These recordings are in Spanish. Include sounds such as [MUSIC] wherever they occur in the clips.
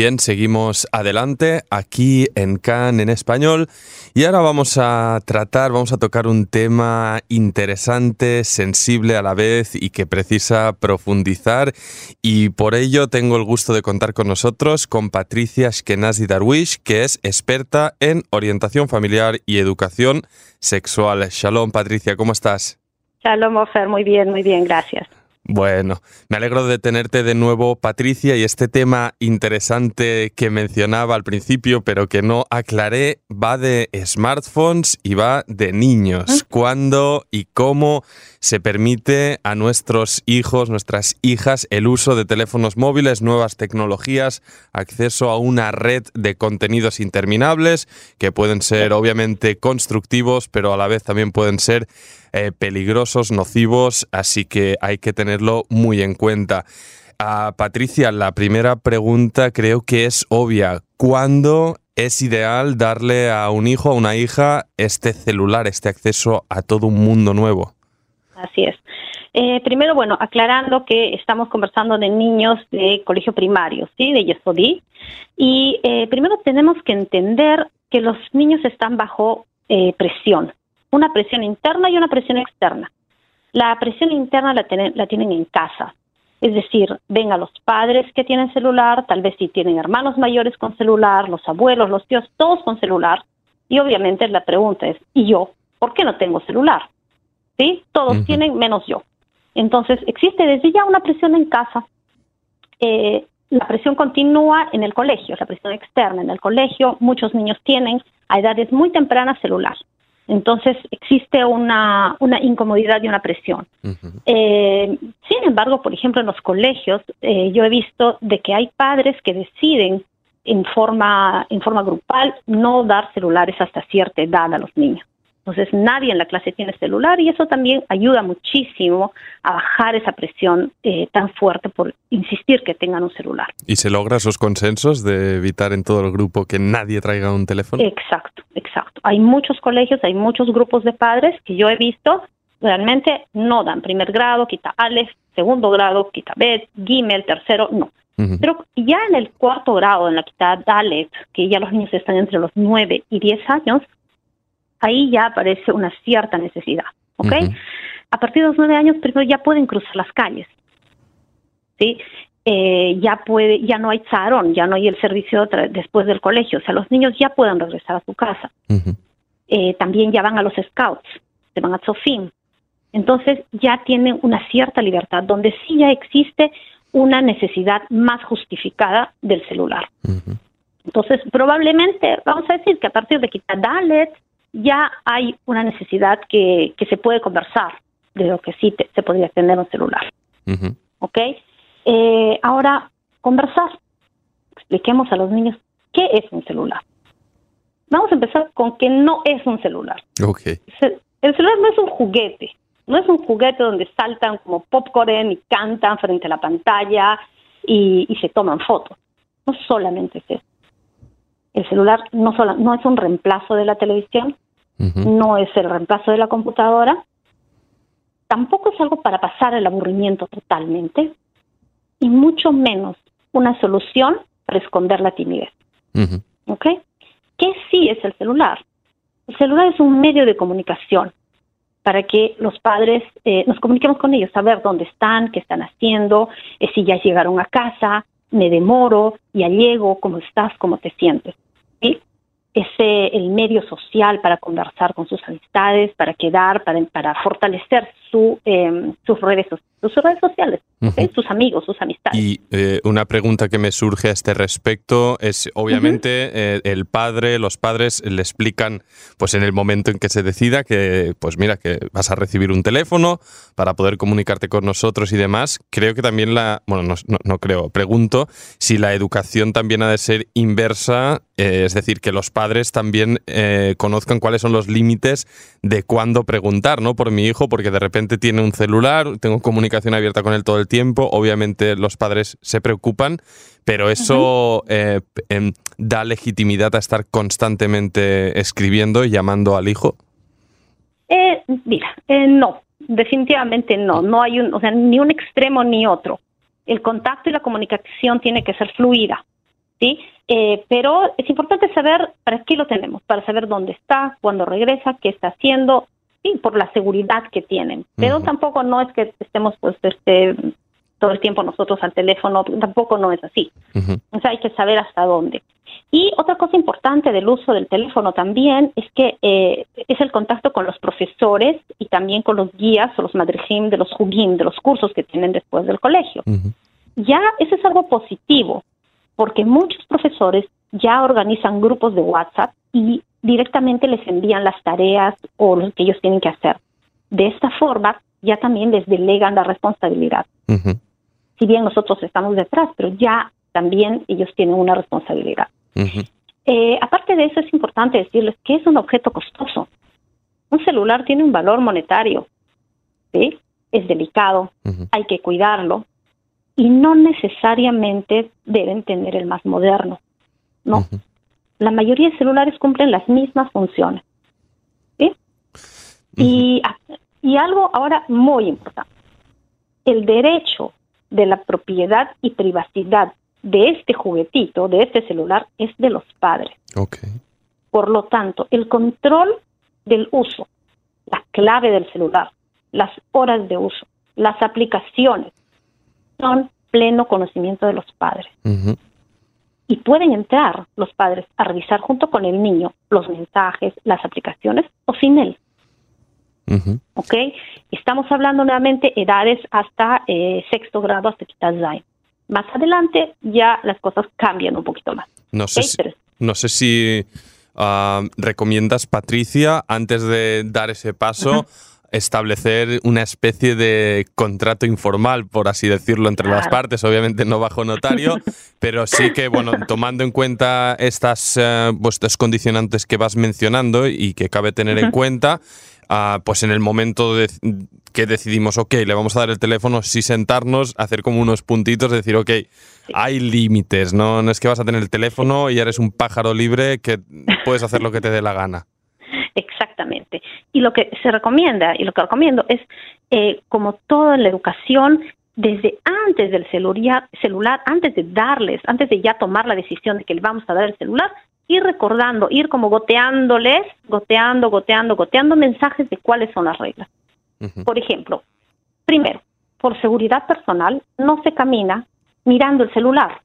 Bien, seguimos adelante aquí en CAN en español y ahora vamos a tratar, vamos a tocar un tema interesante, sensible a la vez y que precisa profundizar y por ello tengo el gusto de contar con nosotros con Patricia Shkenazi Darwish, que es experta en orientación familiar y educación sexual. Shalom Patricia, ¿cómo estás? Shalom Ofer, muy bien, muy bien, gracias. Bueno, me alegro de tenerte de nuevo, Patricia, y este tema interesante que mencionaba al principio, pero que no aclaré, va de smartphones y va de niños. ¿Cuándo y cómo se permite a nuestros hijos, nuestras hijas, el uso de teléfonos móviles, nuevas tecnologías, acceso a una red de contenidos interminables, que pueden ser obviamente constructivos, pero a la vez también pueden ser eh, peligrosos, nocivos, así que hay que tenerlo muy en cuenta. A Patricia, la primera pregunta creo que es obvia. ¿Cuándo es ideal darle a un hijo, a una hija, este celular, este acceso a todo un mundo nuevo? Así es. Eh, primero, bueno, aclarando que estamos conversando de niños de colegio primario, ¿sí? De Yesodí. Y eh, primero tenemos que entender que los niños están bajo presión una presión interna y una presión externa. La presión interna la, la tienen en casa, es decir, ven a los padres que tienen celular, tal vez si tienen hermanos mayores con celular, los abuelos, los tíos, todos con celular. Y obviamente la pregunta es, ¿y yo? ¿Por qué no tengo celular? ¿Sí? Todos tienen menos yo. Entonces, existe desde ya una presión en casa. Eh, la presión continúa en el colegio, la presión externa en el colegio. Muchos niños tienen a edades muy tempranas celular. Entonces existe una, incomodidad y una presión. Eh, sin embargo, por ejemplo, en los colegios eh, yo he visto de que hay padres que deciden en forma, en forma grupal no dar celulares hasta cierta edad a los niños. Entonces nadie en la clase tiene celular y eso también ayuda muchísimo a bajar esa presión eh, tan fuerte por insistir que tengan un celular. ¿Y se logra esos consensos de evitar en todo el grupo que nadie traiga un teléfono? Exacto, exacto. Hay muchos colegios, hay muchos grupos de padres que yo he visto realmente no dan primer grado, quita Aleph, segundo grado, quita Bet, Gimel, tercero, no. Pero ya en el cuarto grado, en la quita Dalet, que ya los niños están entre los 9 y 10 años, ahí ya aparece una cierta necesidad, ¿ok? A partir de los nueve años, primero ya pueden cruzar las calles, ¿sí? Eh, ya puede, ya no hay tzarón, ya no hay el servicio después del colegio, o sea, los niños ya pueden regresar a su casa. Eh, también ya van a los scouts, se van a Sofim. Entonces ya tienen una cierta libertad, donde sí ya existe una necesidad más justificada del celular. Entonces, probablemente, vamos a decir que a partir de quitar Dalet, ya hay una necesidad que, se puede conversar de lo que sí se podría tener un celular. ¿Ok? Eh, ahora, conversar. Expliquemos a los niños qué es un celular. Vamos a empezar con que no es un celular. Okay. El celular no es un juguete. No es un juguete donde saltan como popcorn y cantan frente a la pantalla y, y se toman fotos. No solamente es eso. El celular no, solo, no es un reemplazo de la televisión, no es el reemplazo de la computadora, tampoco es algo para pasar el aburrimiento totalmente, y mucho menos una solución para esconder la timidez. ¿Ok? ¿Qué sí es el celular? El celular es un medio de comunicación para que los padres eh, nos comuniquemos con ellos, saber dónde están, qué están haciendo, eh, si ya llegaron a casa, me demoro, ya llego, cómo estás, cómo te sientes. ¿sí? Es el medio social para conversar con sus amistades, para quedar, para, para fortalecer su, eh, sus redes sus redes sociales, sus amigos, sus amistades. Y eh, una pregunta que me surge a este respecto es, obviamente, eh, el padre, los padres le explican, pues en el momento en que se decida que, pues mira, que vas a recibir un teléfono para poder comunicarte con nosotros y demás. Creo que también la, bueno, no, no, creo, pregunto si la educación también ha de ser inversa, eh, es decir, que los padres también conozcan cuáles son los límites de cuándo preguntar, ¿no? Por mi hijo, porque de repente tiene un celular, tengo comunicación abierta con él todo el tiempo, obviamente los padres se preocupan, pero eso eh, em, da legitimidad a estar constantemente escribiendo y llamando al hijo. Eh, mira, eh, no, definitivamente no, no hay un, o sea, ni un extremo ni otro. El contacto y la comunicación tiene que ser fluida, ¿sí? Eh, pero es importante saber para qué lo tenemos, para saber dónde está, cuándo regresa, qué está haciendo, y por la seguridad que tienen. Pero tampoco no es que estemos pues este todo el tiempo nosotros al teléfono, tampoco no es así. O sea, hay que saber hasta dónde. Y otra cosa importante del uso del teléfono también es que eh, es el contacto con los profesores y también con los guías o los madrijim de los jugim, de los cursos que tienen después del colegio. Ya eso es algo positivo, porque muchos profesores ya organizan grupos de WhatsApp y directamente les envían las tareas o lo que ellos tienen que hacer. De esta forma, ya también les delegan la responsabilidad. Si bien nosotros estamos detrás, pero ya también ellos tienen una responsabilidad. Eh, aparte de eso, es importante decirles que es un objeto costoso. Un celular tiene un valor monetario, ¿sí? es delicado, hay que cuidarlo y no necesariamente deben tener el más moderno. No, la mayoría de celulares cumplen las mismas funciones. ¿sí? y, y algo ahora muy importante, el derecho de la propiedad y privacidad de este juguetito, de este celular, es de los padres. Okay. Por lo tanto, el control del uso, la clave del celular, las horas de uso, las aplicaciones, son pleno conocimiento de los padres. Y pueden entrar los padres a revisar junto con el niño los mensajes, las aplicaciones o sin él. ¿Ok? Estamos hablando nuevamente edades hasta eh, sexto grado, hasta Zain. Más adelante ya las cosas cambian un poquito más. No sé si, no sé si ah, recomiendas, Patricia, antes de dar ese paso, establecer una especie de contrato informal, por así decirlo, entre las partes, obviamente no bajo notario, [LAUGHS] pero sí que, bueno, tomando en cuenta estas uh, condicionantes que vas mencionando y que cabe tener en cuenta, pues en el momento de, que decidimos, ok, le vamos a dar el teléfono, sí sentarnos, hacer como unos puntitos, decir, ok, hay límites, ¿no? No es que vas a tener el teléfono y eres un pájaro libre que puedes hacer lo que te dé la gana. Y lo que se recomienda, y lo que recomiendo es, eh, como todo en la educación, desde antes del celular, celular, antes de darles, antes de ya tomar la decisión de que le vamos a dar el celular, ir recordando, ir como goteándoles, goteando, goteando, goteando mensajes de cuáles son las reglas. Por ejemplo, primero, por seguridad personal, no se camina mirando el celular.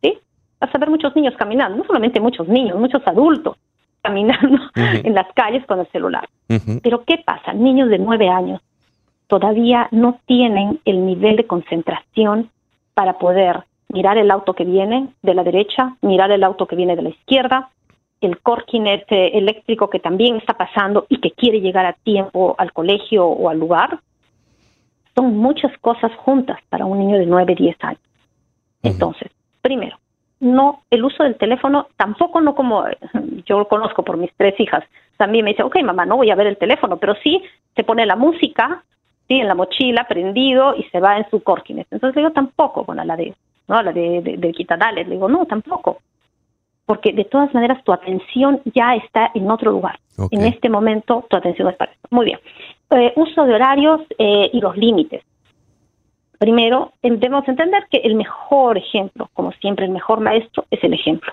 ¿Sí? Vas a ver muchos niños caminando, no solamente muchos niños, muchos adultos caminando en las calles con el celular. Pero ¿qué pasa? Niños de nueve años todavía no tienen el nivel de concentración para poder mirar el auto que viene de la derecha, mirar el auto que viene de la izquierda, el corquinet eléctrico que también está pasando y que quiere llegar a tiempo al colegio o al lugar. Son muchas cosas juntas para un niño de 9, 10 años. Entonces, primero, no el uso del teléfono, tampoco no como [LAUGHS] yo lo conozco por mis tres hijas. También me dice, ok, mamá, no voy a ver el teléfono, pero sí se pone la música, sí, en la mochila, prendido y se va en su corquinet. Entonces le digo, tampoco, con la de ¿no? La de, de, de Le digo, no, tampoco. Porque de todas maneras tu atención ya está en otro lugar. En este momento tu atención es para eso. Muy bien. Eh, uso de horarios eh, y los límites. Primero, debemos entender que el mejor ejemplo, como siempre, el mejor maestro es el ejemplo.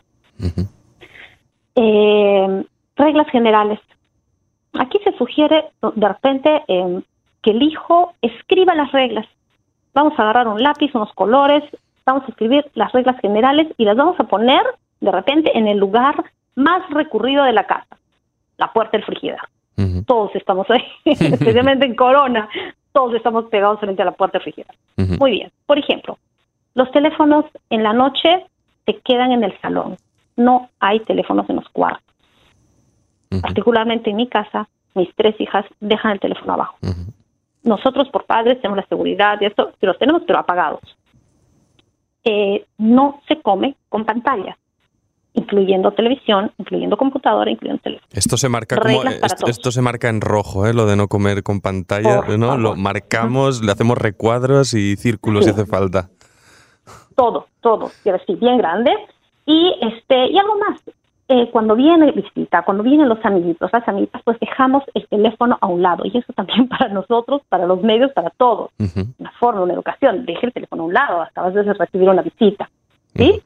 Eh, reglas generales. Aquí se sugiere de repente que el hijo escriba las reglas. Vamos a agarrar un lápiz, unos colores, vamos a escribir las reglas generales y las vamos a poner de repente en el lugar más recurrido de la casa, la puerta del frigidero. Todos estamos ahí, [LAUGHS] especialmente en Corona, todos estamos pegados frente a la puerta del frigidero. Muy bien, por ejemplo, los teléfonos en la noche se quedan en el salón, no hay teléfonos en los cuartos. Particularmente en mi casa, mis tres hijas dejan el teléfono abajo. Nosotros por padres tenemos la seguridad y esto, los tenemos pero apagados. Eh, no se come con pantalla. Incluyendo televisión, incluyendo computadora, incluyendo teléfono. Esto se marca como esto, se marca en rojo, ¿eh? lo de no comer con pantalla, ¿no? Lo marcamos, le hacemos recuadros y círculos si hace falta. Todo, todo, quiero decir, bien grande. Y este y algo más, eh, cuando viene visita, cuando vienen los amiguitos, las amiguitas, pues dejamos el teléfono a un lado. Y eso también [LAUGHS] para nosotros, para los medios, para todos. Una forma, una educación. Deje el teléfono a un lado hasta a veces recibir una visita. ¿Sí?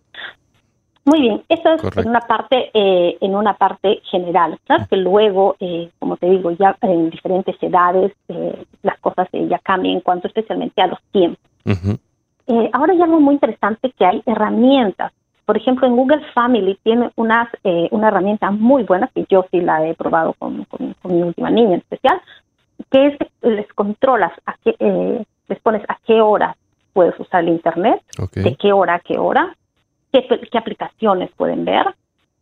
Muy bien, eso es en una parte eh, en una parte general. Claro que luego, eh, como te digo, ya en diferentes edades eh, las cosas ya cambian en cuanto especialmente a los tiempos. ahora hay algo muy interesante que hay herramientas. Por ejemplo, en Google Family tiene unas, una herramienta muy buena que yo sí la he probado con, mi última niña en especial, que es les controlas, a qué, les pones a qué hora puedes usar el Internet, de qué hora a qué hora, qué, aplicaciones pueden ver,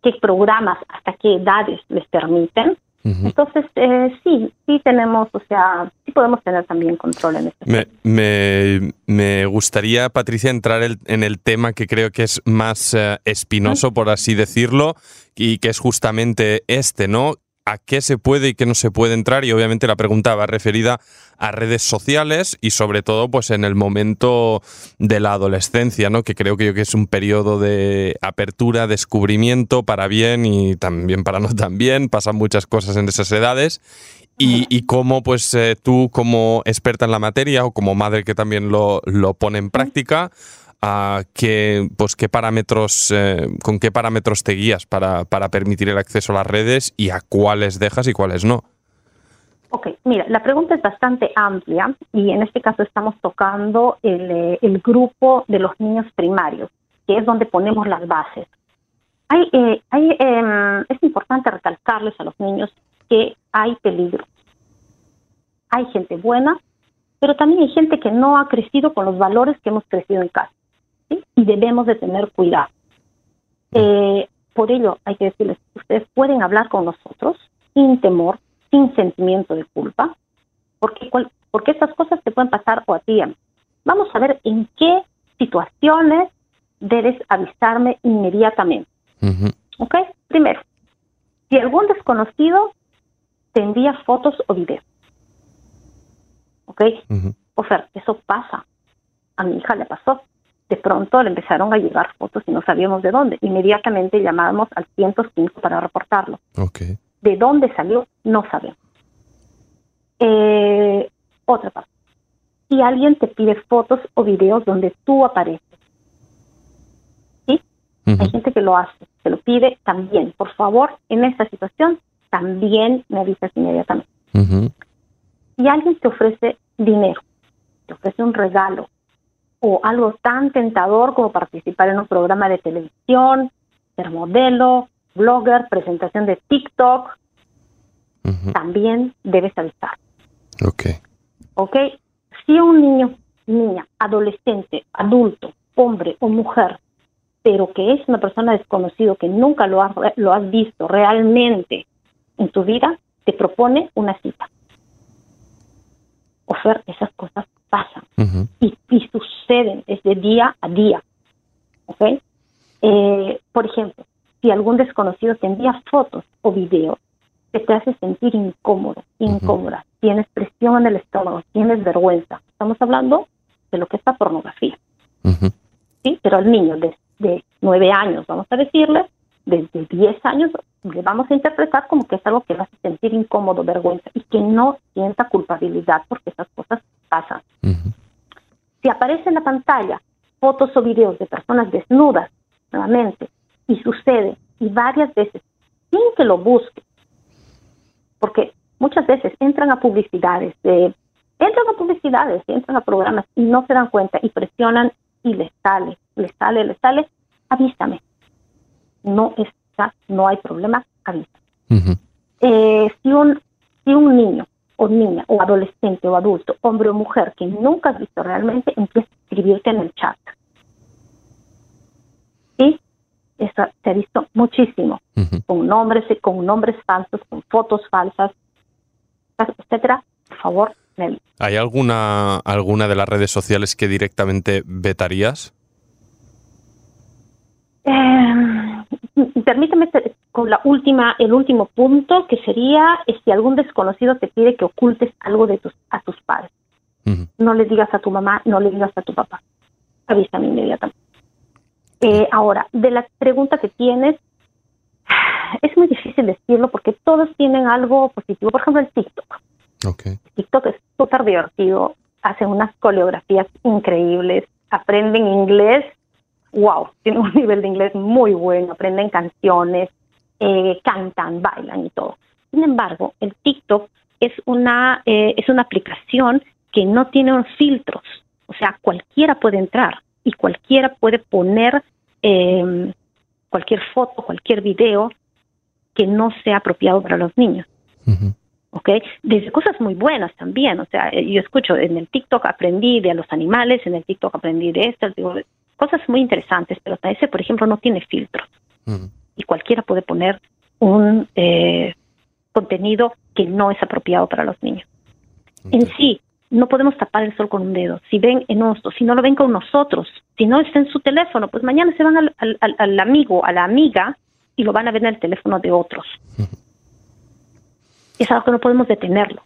qué programas, hasta qué edades les permiten. Entonces, eh, sí, sí tenemos, o sea, sí podemos tener también control en este me, me, me, gustaría, Patricia, entrar en el tema que creo que es más eh, espinoso, por así decirlo, y que es justamente este, ¿no? A qué se puede y qué no se puede entrar y obviamente la pregunta va referida a redes sociales y sobre todo pues en el momento de la adolescencia, ¿no? que creo que, que es un periodo de apertura, descubrimiento para bien y también para no [LAUGHS] tan bien, pasan muchas cosas en esas edades. Y, y cómo pues eh, tú como experta en la materia o como madre que también lo, lo pone en práctica, a qué, pues, qué parámetros, eh, con qué parámetros te guías para, para, permitir el acceso a las redes y a cuáles dejas y cuáles no. Ok, mira, la pregunta es bastante amplia y en este caso estamos tocando el, eh, el grupo de los niños primarios, que es donde ponemos las bases. Hay, eh, hay, em, es importante recalcarles a los niños que hay peligro. Hay gente buena, pero también hay gente que no ha crecido con los valores que hemos crecido en casa y debemos de tener cuidado. Eh, por ello, hay que decirles, ustedes pueden hablar con nosotros sin temor, sin sentimiento de culpa, porque, porque estas cosas te pueden pasar o a ti. Vamos a ver en qué situaciones debes avisarme inmediatamente. ¿Ok? Primero, si algún desconocido te envía fotos o videos. ¿Ok? O sea, eso pasa. A mi hija le pasó de pronto le empezaron a llegar fotos y no sabíamos de dónde. Inmediatamente llamábamos al 105 para reportarlo. Okay. ¿De dónde salió? No sabemos. Eh, otra parte. Si alguien te pide fotos o videos donde tú apareces, ¿sí? Hay gente que lo hace, se lo pide también. Por favor, en esta situación, también me avisas inmediatamente. Si alguien te ofrece dinero, te ofrece un regalo, o algo tan tentador como participar en un programa de televisión, ser modelo, blogger, presentación de TikTok, también debes avisar. Ok. Ok. Si un niño, niña, adolescente, adulto, hombre o mujer, pero que es una persona desconocido que nunca lo has, lo has visto realmente en tu vida, te propone una cita. O sea, esas cosas pasan y, suceden desde día a día. ¿okay? Eh, por ejemplo, si algún desconocido te envía fotos o videos que te hace sentir incómodo, incómoda, tienes presión en el estómago, tienes vergüenza, estamos hablando de lo que es la pornografía. ¿sí? Pero al niño de, de nueve años, vamos a decirle, desde 10 años le vamos a interpretar como que es algo que va a hacer sentir incómodo, vergüenza y que no sienta culpabilidad porque esas cosas pasan. Si aparece en la pantalla fotos o videos de personas desnudas, nuevamente, y sucede, y varias veces, sin que lo busque, porque muchas veces entran a publicidades, entran a publicidades, entran a programas y no se dan cuenta y presionan y les sale, les sale, les sale, avísame no está, no hay problema, avisa. Eh, si, un, si un niño o niña o adolescente o adulto, hombre o mujer que nunca has visto realmente, empieza a escribirte en el chat. ¿Sí? Eso se ha visto muchísimo, con nombres, con nombres falsos, con fotos falsas, etcétera. Por favor, Nelly. ¿Hay alguna, alguna de las redes sociales que directamente vetarías? Eh, permíteme con la última, el último punto, que sería si algún desconocido te pide que ocultes algo de tus, a tus padres. No le digas a tu mamá, no le digas a tu papá. Avísame inmediatamente. Eh, ahora, de la pregunta que tienes, [SIGHS] es muy difícil decirlo porque todos tienen algo positivo. Por ejemplo, el TikTok. Okay. TikTok es súper divertido, hacen unas coreografías increíbles, aprenden inglés, wow, tienen un [LAUGHS] nivel de inglés muy bueno, aprenden canciones, eh, cantan, bailan y todo. Sin embargo, el TikTok es una, eh, es una aplicación que no tiene filtros, o sea, cualquiera puede entrar y cualquiera puede poner eh, cualquier foto, cualquier video que no sea apropiado para los niños. ¿ok? Desde cosas muy buenas también, o sea, yo escucho en el TikTok aprendí de los animales, en el TikTok aprendí de esto, digo, cosas muy interesantes, pero ese, por ejemplo, no tiene filtros y cualquiera puede poner un eh, contenido que no es apropiado para los niños. En sí, no podemos tapar el sol con un dedo. Si ven en nosotros, si no lo ven con nosotros, si no está en su teléfono, pues mañana se van al, al amigo, a la amiga y lo van a ver en el teléfono de otros es algo que no podemos detenerlo,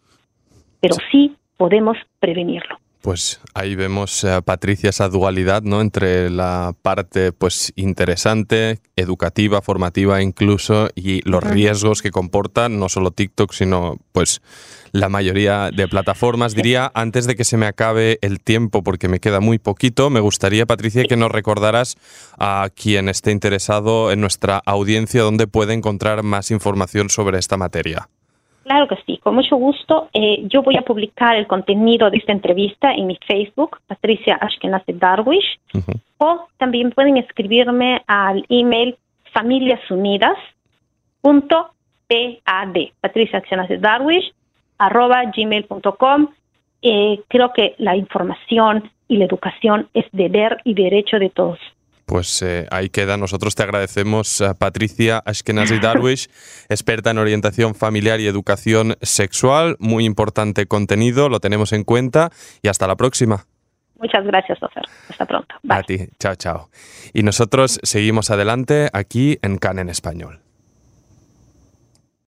pero sí podemos prevenirlo. Pues ahí vemos, eh, Patricia, esa dualidad ¿no? entre la parte pues, interesante, educativa, formativa incluso, y los riesgos que comportan no solo TikTok, sino pues la mayoría de plataformas. Diría, antes de que se me acabe el tiempo, porque me queda muy poquito, me gustaría, Patricia, que nos recordaras a quien esté interesado en nuestra audiencia dónde puede encontrar más información sobre esta materia. Claro que sí, con mucho gusto. Eh, yo voy a publicar el contenido de esta entrevista en mi Facebook, Patricia Ashkenazi Darwish, o también pueden escribirme al email familiasunidas.pad, Patricia Ashkenazi Darwish, arroba gmail.com. Eh, creo que la información y la educación es deber y derecho de todos. Pues eh, ahí queda. Nosotros te agradecemos, a Patricia Ashkenazi Darwish, [LAUGHS] experta en orientación familiar y educación sexual. Muy importante contenido, lo tenemos en cuenta y hasta la próxima. Muchas gracias, Ofer. Hasta pronto. A ti. Chao, chao. Y nosotros seguimos adelante aquí en CAN en Español.